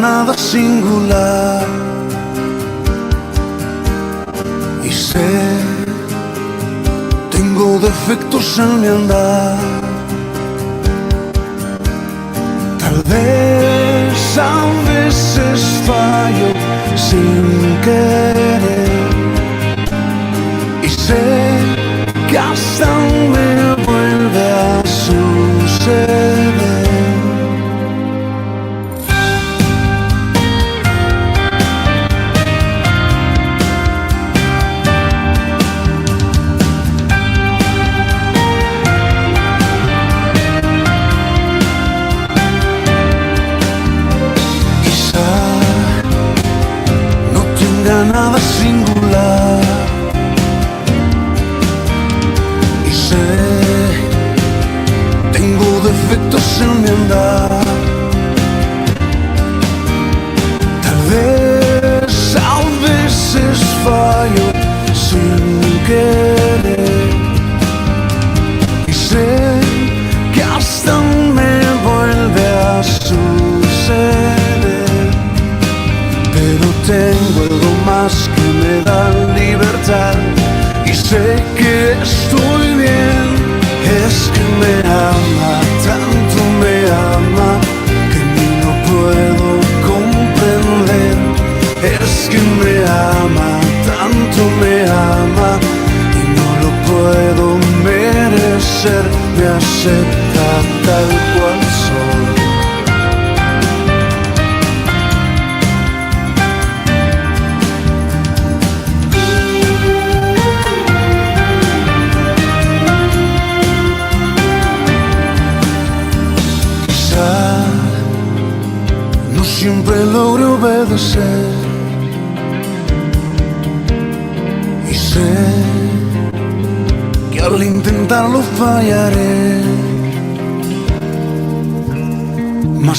nada singular. Y sé, tengo defectos en mi andar. Tal vez a veces fallo sin querer. Me vayaré. Mas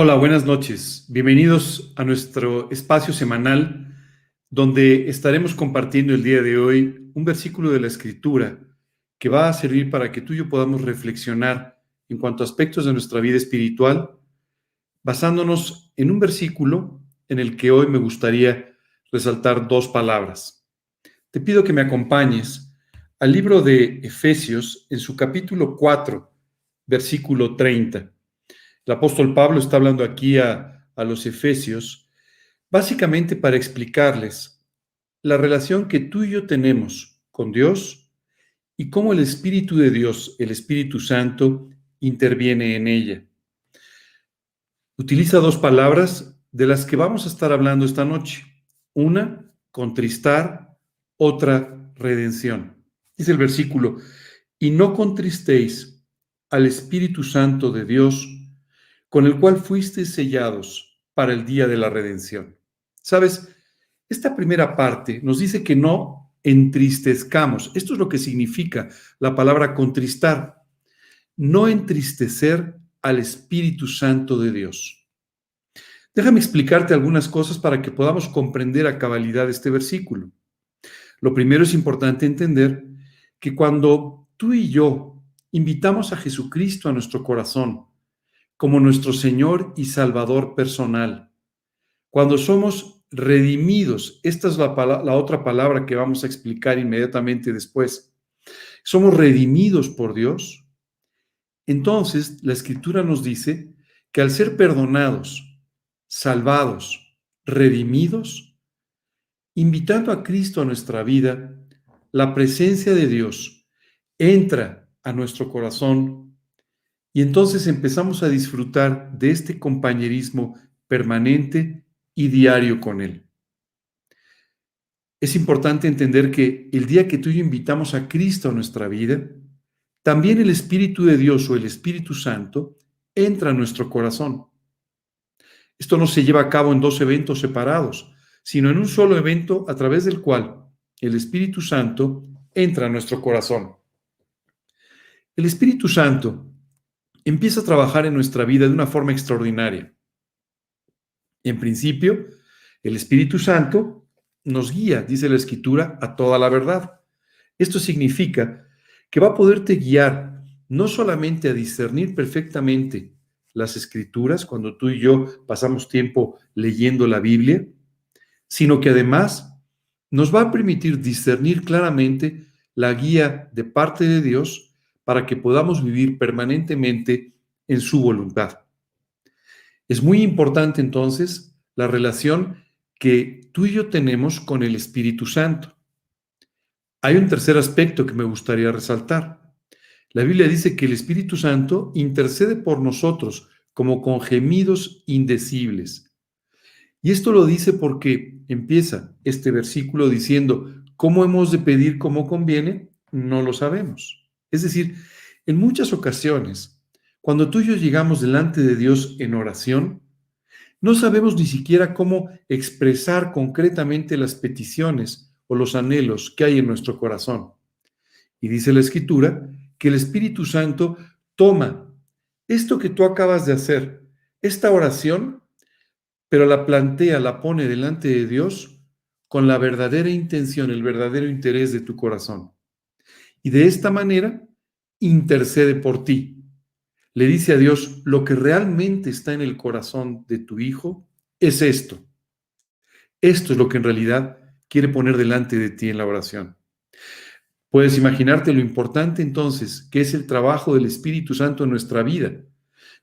Hola, buenas noches. Bienvenidos a nuestro espacio semanal donde estaremos compartiendo el día de hoy un versículo de la Escritura que va a servir para que tú y yo podamos reflexionar en cuanto a aspectos de nuestra vida espiritual, basándonos en un versículo en el que hoy me gustaría resaltar dos palabras. Te pido que me acompañes al libro de Efesios en su capítulo 4, versículo 30. El apóstol Pablo está hablando aquí a, a los Efesios, básicamente para explicarles la relación que tú y yo tenemos con Dios y cómo el Espíritu de Dios, el Espíritu Santo, interviene en ella. Utiliza dos palabras de las que vamos a estar hablando esta noche. Una, contristar, otra, redención. Dice el versículo, y no contristéis al Espíritu Santo de Dios, con el cual fuisteis sellados para el día de la redención. Sabes, esta primera parte nos dice que no entristezcamos. Esto es lo que significa la palabra contristar. no entristecer al Espíritu Santo de Dios. Déjame explicarte algunas cosas para que podamos comprender a cabalidad este versículo. Lo primero es importante entender que cuando tú y yo invitamos a Jesucristo a nuestro corazón como nuestro Señor y Salvador personal, cuando somos redimidos, esta es la, la, otra palabra que vamos a explicar inmediatamente después, somos redimidos por Dios, entonces la escritura nos dice que al ser perdonados, salvados, redimidos, invitando a Cristo a nuestra vida, la presencia de Dios entra a nuestro corazón y entonces empezamos a disfrutar de este compañerismo permanente y diario con Él. Es importante entender que el día que tú y yo invitamos a Cristo a nuestra vida, también el Espíritu de Dios o el Espíritu Santo entra a nuestro corazón. Esto no se lleva a cabo en dos eventos separados, sino en un solo evento a través del cual el Espíritu Santo entra a nuestro corazón. El Espíritu Santo empieza a trabajar en nuestra vida de una forma extraordinaria. En principio, el Espíritu Santo nos guía, dice la Escritura, a toda la verdad. Esto significa que va a poderte guiar no solamente a discernir perfectamente las escrituras cuando tú y yo pasamos tiempo leyendo la Biblia, sino que además nos va a permitir discernir claramente la guía de parte de Dios para que podamos vivir permanentemente en su voluntad. Es muy importante entonces la relación que tú y yo tenemos con el Espíritu Santo. Hay un tercer aspecto que me gustaría resaltar. La Biblia dice que el Espíritu Santo intercede por nosotros como con gemidos indecibles. Y esto lo dice porque empieza este versículo diciendo, ¿cómo hemos de pedir como conviene? No lo sabemos. Es decir, en muchas ocasiones, cuando tú y yo llegamos delante de Dios en oración, no sabemos ni siquiera cómo expresar concretamente las peticiones o los anhelos que hay en nuestro corazón. Y dice la escritura que el Espíritu Santo toma esto que tú acabas de hacer, esta oración, pero la plantea, la pone delante de Dios con la verdadera intención, el verdadero interés de tu corazón. Y de esta manera intercede por ti. Le dice a Dios, lo que realmente está en el corazón de tu hijo es esto. Esto es lo que en realidad quiere poner delante de ti en la oración. Puedes imaginarte lo importante entonces que es el trabajo del Espíritu Santo en nuestra vida.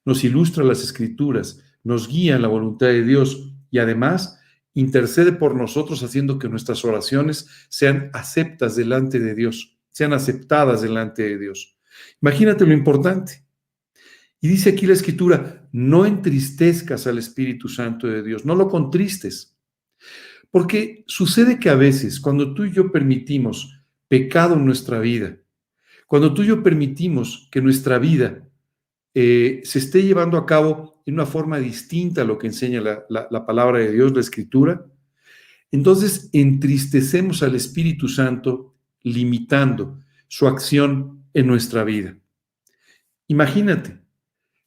Nos ilustra las escrituras, nos guía en la voluntad de Dios y además intercede por nosotros haciendo que nuestras oraciones sean aceptas delante de Dios, sean aceptadas delante de Dios. Imagínate lo importante. Y dice aquí la escritura, no entristezcas al Espíritu Santo de Dios, no lo contristes. Porque sucede que a veces, cuando tú y yo permitimos pecado en nuestra vida, cuando tú y yo permitimos que nuestra vida eh, se esté llevando a cabo en una forma distinta a lo que enseña la palabra de Dios, la escritura, entonces entristecemos al Espíritu Santo limitando su acción en nuestra vida. Imagínate,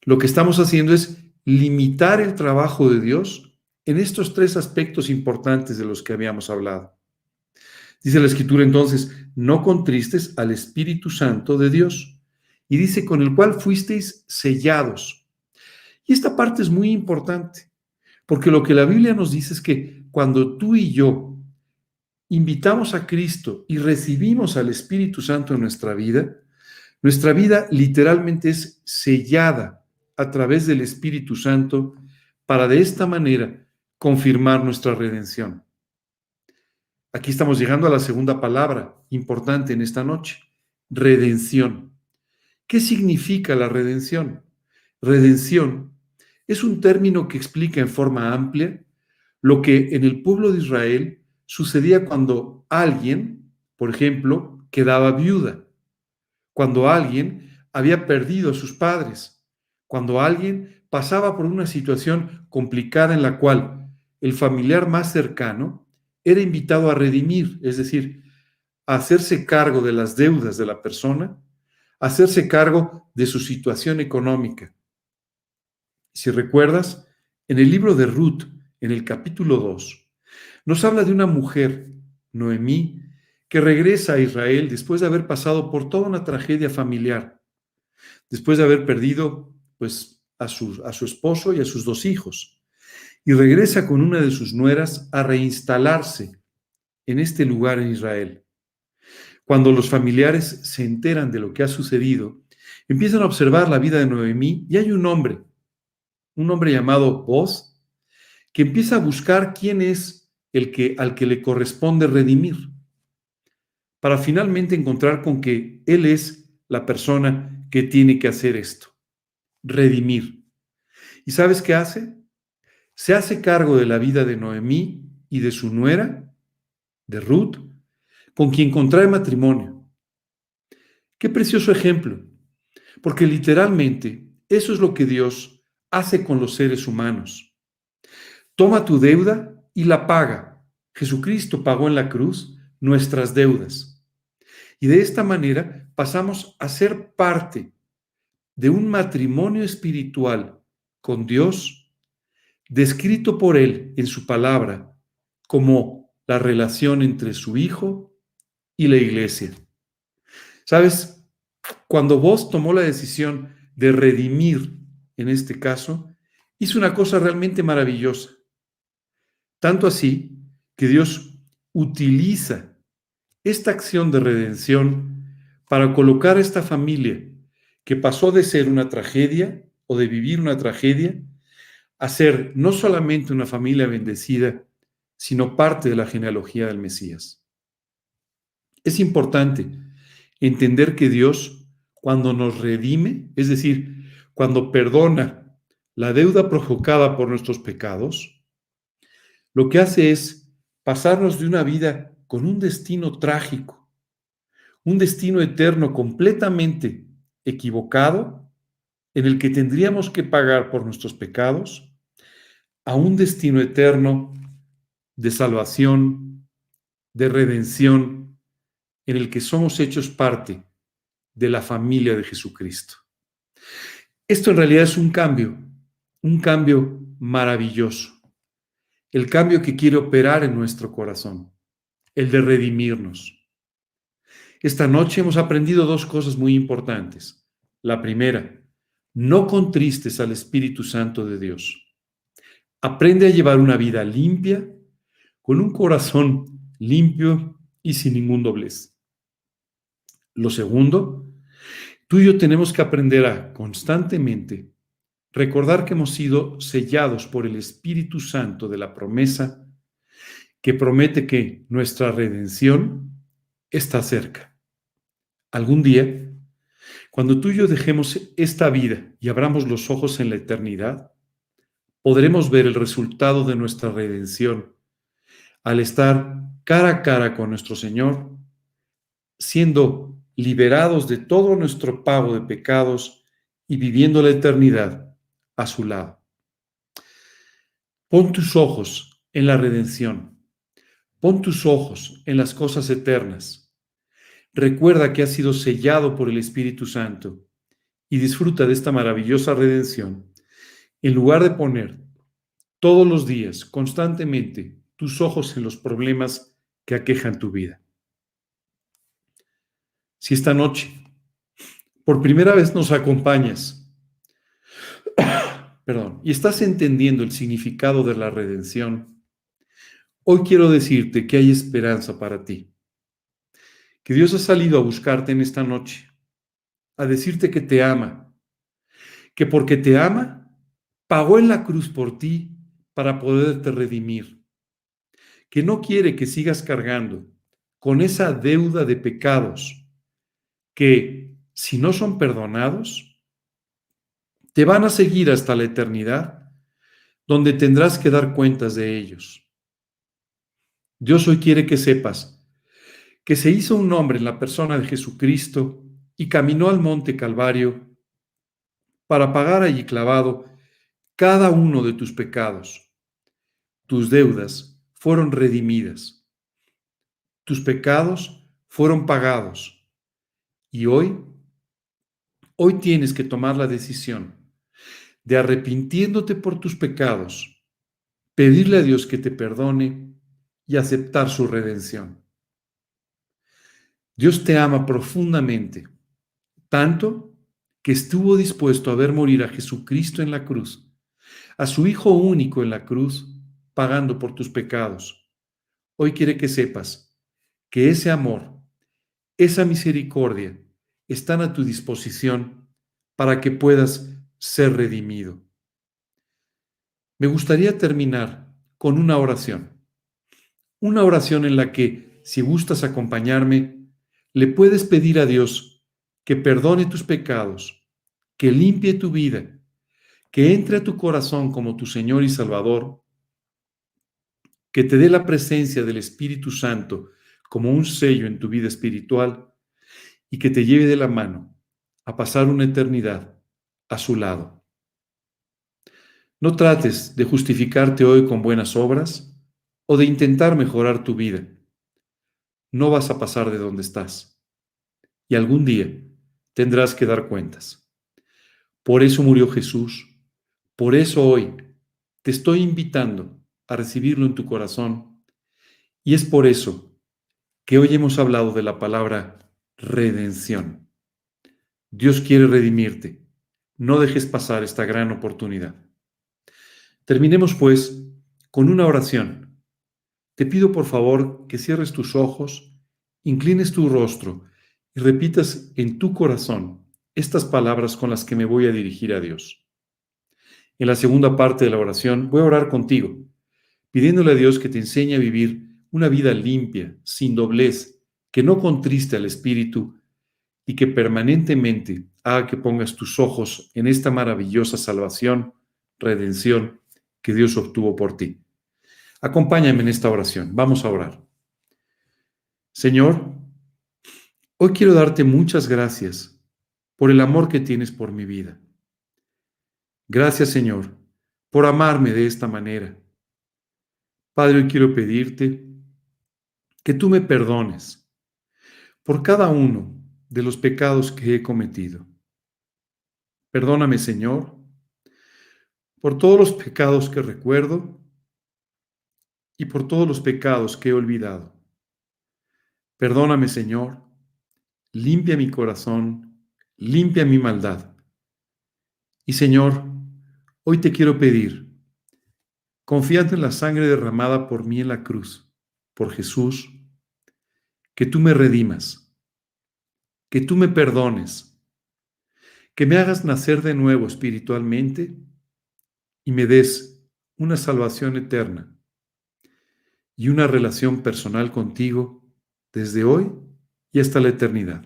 lo que estamos haciendo es limitar el trabajo de Dios en estos tres aspectos importantes de los que habíamos hablado. Dice la escritura entonces, no contristes al Espíritu Santo de Dios. Y dice, con el cual fuisteis sellados. Y esta parte es muy importante, porque lo que la Biblia nos dice es que cuando tú y yo invitamos a Cristo y recibimos al Espíritu Santo en nuestra vida, nuestra vida literalmente es sellada a través del Espíritu Santo para de esta manera confirmar nuestra redención. Aquí estamos llegando a la segunda palabra importante en esta noche, redención. ¿Qué significa la redención? Redención es un término que explica en forma amplia lo que en el pueblo de Israel sucedía cuando alguien, por ejemplo, quedaba viuda, cuando alguien había perdido a sus padres, cuando alguien pasaba por una situación complicada en la cual el familiar más cercano era invitado a redimir, es decir, a hacerse cargo de las deudas de la persona, hacerse cargo de su situación económica. Si recuerdas, en el libro de Ruth, en el capítulo 2, nos habla de una mujer, Noemí, que regresa a Israel después de haber pasado por toda una tragedia familiar, después de haber perdido pues a su, esposo y a sus dos hijos, y regresa con una de sus nueras a reinstalarse en este lugar en Israel. Cuando los familiares se enteran de lo que ha sucedido, empiezan a observar la vida de Noemí y hay un hombre, un hombre llamado Boz, que empieza a buscar quién es el que al que le corresponde redimir, para finalmente encontrar con que él es la persona que tiene que hacer esto, redimir. ¿Y sabes qué hace? Se hace cargo de la vida de Noemí y de su nuera, de Ruth, con quien contrae matrimonio. Qué precioso ejemplo, porque literalmente eso es lo que Dios hace con los seres humanos. Toma tu deuda y la paga. Jesucristo pagó en la cruz nuestras deudas. Y de esta manera pasamos a ser parte de un matrimonio espiritual con Dios, descrito por Él en su palabra como la relación entre su Hijo y la iglesia. ¿Sabes? Cuando vos tomó la decisión de redimir, en este caso, hizo una cosa realmente maravillosa. Tanto así que Dios utiliza esta acción de redención para colocar a esta familia que pasó de ser una tragedia o de vivir una tragedia a ser no solamente una familia bendecida, sino parte de la genealogía del Mesías. Es importante entender que Dios, cuando nos redime, es decir, cuando perdona la deuda provocada por nuestros pecados, lo que hace es pasarnos de una vida con un destino trágico, un destino eterno completamente equivocado, en el que tendríamos que pagar por nuestros pecados, a un destino eterno de salvación, de redención, en el que somos hechos parte de la familia de Jesucristo. Esto en realidad es un cambio, un cambio maravilloso, el cambio que quiere operar en nuestro corazón, el de redimirnos. Esta noche hemos aprendido dos cosas muy importantes. La primera, no contristes al Espíritu Santo de Dios. Aprende a llevar una vida limpia, con un corazón limpio y sin ningún doblez. Lo segundo, tú y yo tenemos que aprender a constantemente recordar que hemos sido sellados por el Espíritu Santo de la promesa que promete que nuestra redención está cerca. Algún día, cuando tú y yo dejemos esta vida y abramos los ojos en la eternidad, podremos ver el resultado de nuestra redención al estar cara a cara con nuestro Señor, siendo liberados de todo nuestro pago de pecados y viviendo la eternidad a su lado. Pon tus ojos en la redención. Pon tus ojos en las cosas eternas. Recuerda que has sido sellado por el Espíritu Santo y disfruta de esta maravillosa redención en lugar de poner todos los días, constantemente, tus ojos en los problemas que aquejan tu vida si esta noche por primera vez nos acompañas, perdón, y estás entendiendo el significado de la redención, hoy quiero decirte que hay esperanza para ti. Que Dios ha salido a buscarte en esta noche, a decirte que te ama, que porque te ama, pagó en la cruz por ti para poderte redimir, que no quiere que sigas cargando con esa deuda de pecados que si no son perdonados, te van a seguir hasta la eternidad, donde tendrás que dar cuentas de ellos. Dios hoy quiere que sepas que se hizo un hombre en la persona de Jesucristo y caminó al monte Calvario para pagar allí clavado cada uno de tus pecados. Tus deudas fueron redimidas. Tus pecados fueron pagados y hoy hoy tienes que tomar la decisión de arrepintiéndote por tus pecados, pedirle a Dios que te perdone y aceptar su redención. Dios te ama profundamente, tanto que estuvo dispuesto a ver morir a Jesucristo en la cruz, a su Hijo único en la cruz, pagando por tus pecados. Hoy quiere que sepas que ese amor, esa misericordia, están a tu disposición para que puedas ser redimido. Me gustaría terminar con una oración. Una oración en la que, si gustas acompañarme, le puedes pedir a Dios que perdone tus pecados, que limpie tu vida, que entre a tu corazón como tu Señor y Salvador, que te dé la presencia del Espíritu Santo como un sello en tu vida espiritual y que te lleve de la mano a pasar una eternidad a su lado. No trates de justificarte hoy con buenas obras o de intentar mejorar tu vida. No vas a pasar de donde estás. Y algún día tendrás que dar cuentas. Por eso murió Jesús. Por eso hoy te estoy invitando a recibirlo en tu corazón. Y es por eso que hoy hemos hablado de la palabra redención. Dios quiere redimirte. No dejes pasar esta gran oportunidad. Terminemos pues con una oración. Te pido por favor que cierres tus ojos, inclines tu rostro y repitas en tu corazón estas palabras con las que me voy a dirigir a Dios. En la segunda parte de la oración voy a orar contigo, pidiéndole a Dios que te enseñe a vivir una vida limpia, sin doblez, que no contriste al Espíritu y que permanentemente haga que pongas tus ojos en esta maravillosa salvación, redención que Dios obtuvo por ti. Acompáñame en esta oración. Vamos a orar. Señor, hoy quiero darte muchas gracias por el amor que tienes por mi vida. Gracias, Señor, por amarme de esta manera. Padre, hoy quiero pedirte que tú me perdones por cada uno de los pecados que he cometido. Perdóname, Señor, por todos los pecados que recuerdo y por todos los pecados que he olvidado. Perdóname, Señor, limpia mi corazón, limpia mi maldad. Y Señor, hoy te quiero pedir, confiando en la sangre derramada por mí en la cruz, por Jesús, que tú me redimas que tú me perdones, que me hagas nacer de nuevo espiritualmente y me des una salvación eterna y una relación personal contigo desde hoy y hasta la eternidad.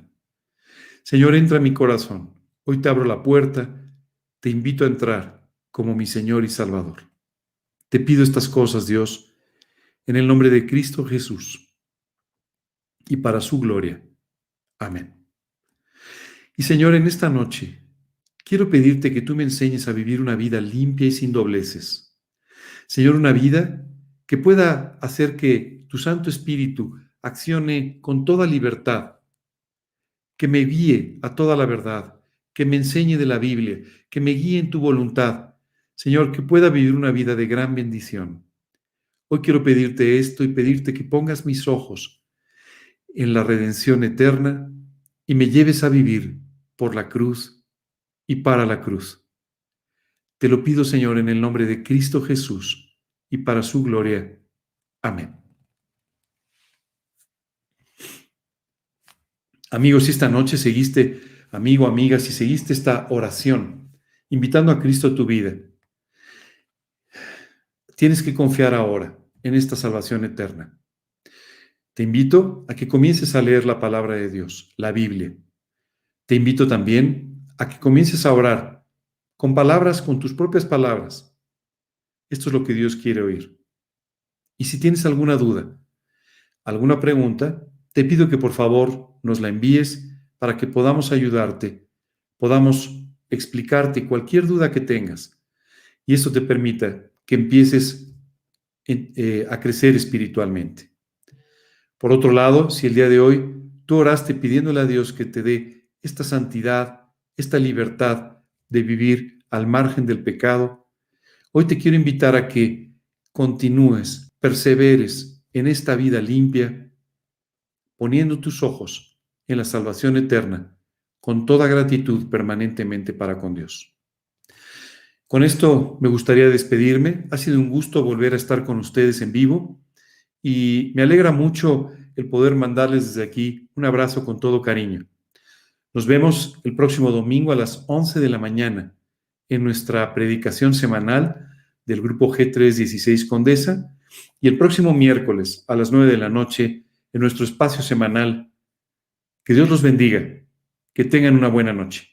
Señor, entra en mi corazón. Hoy te abro la puerta, te invito a entrar como mi Señor y Salvador. Te pido estas cosas, Dios, en el nombre de Cristo Jesús y para su gloria. Amén. Y Señor, en esta noche quiero pedirte que tú me enseñes a vivir una vida limpia y sin dobleces. Señor, una vida que pueda hacer que tu Santo Espíritu accione con toda libertad, que me guíe a toda la verdad, que me enseñe de la Biblia, que me guíe en tu voluntad. Señor, que pueda vivir una vida de gran bendición. Hoy quiero pedirte esto y pedirte que pongas mis ojos en la redención eterna y me lleves a vivir por la cruz y para la cruz. Te lo pido, Señor, en el nombre de Cristo Jesús y para su gloria. Amén. Amigos, si esta noche seguiste, amigo, amiga, si seguiste esta oración, invitando a Cristo a tu vida, tienes que confiar ahora en esta salvación eterna. Te invito a que comiences a leer la palabra de Dios, la Biblia. Te invito también a que comiences a orar con palabras, con tus propias palabras. Esto es lo que Dios quiere oír. Y si tienes alguna duda, alguna pregunta, te pido que por favor nos la envíes para que podamos ayudarte, podamos explicarte cualquier duda que tengas. Y esto te permita que empieces eh, a crecer espiritualmente. Por otro lado, si el día de hoy tú oraste pidiéndole a Dios que te dé esta santidad, esta libertad de vivir al margen del pecado, hoy te quiero invitar a que continúes, perseveres en esta vida limpia, poniendo tus ojos en la salvación eterna, con toda gratitud permanentemente para con Dios. Con esto me gustaría despedirme. Ha sido un gusto volver a estar con ustedes en vivo y me alegra mucho el poder mandarles desde aquí un abrazo con todo cariño. Nos vemos el próximo domingo a las 11 de la mañana en nuestra predicación semanal del grupo G316 Condesa y el próximo miércoles a las 9 de la noche en nuestro espacio semanal. Que Dios los bendiga. Que tengan una buena noche.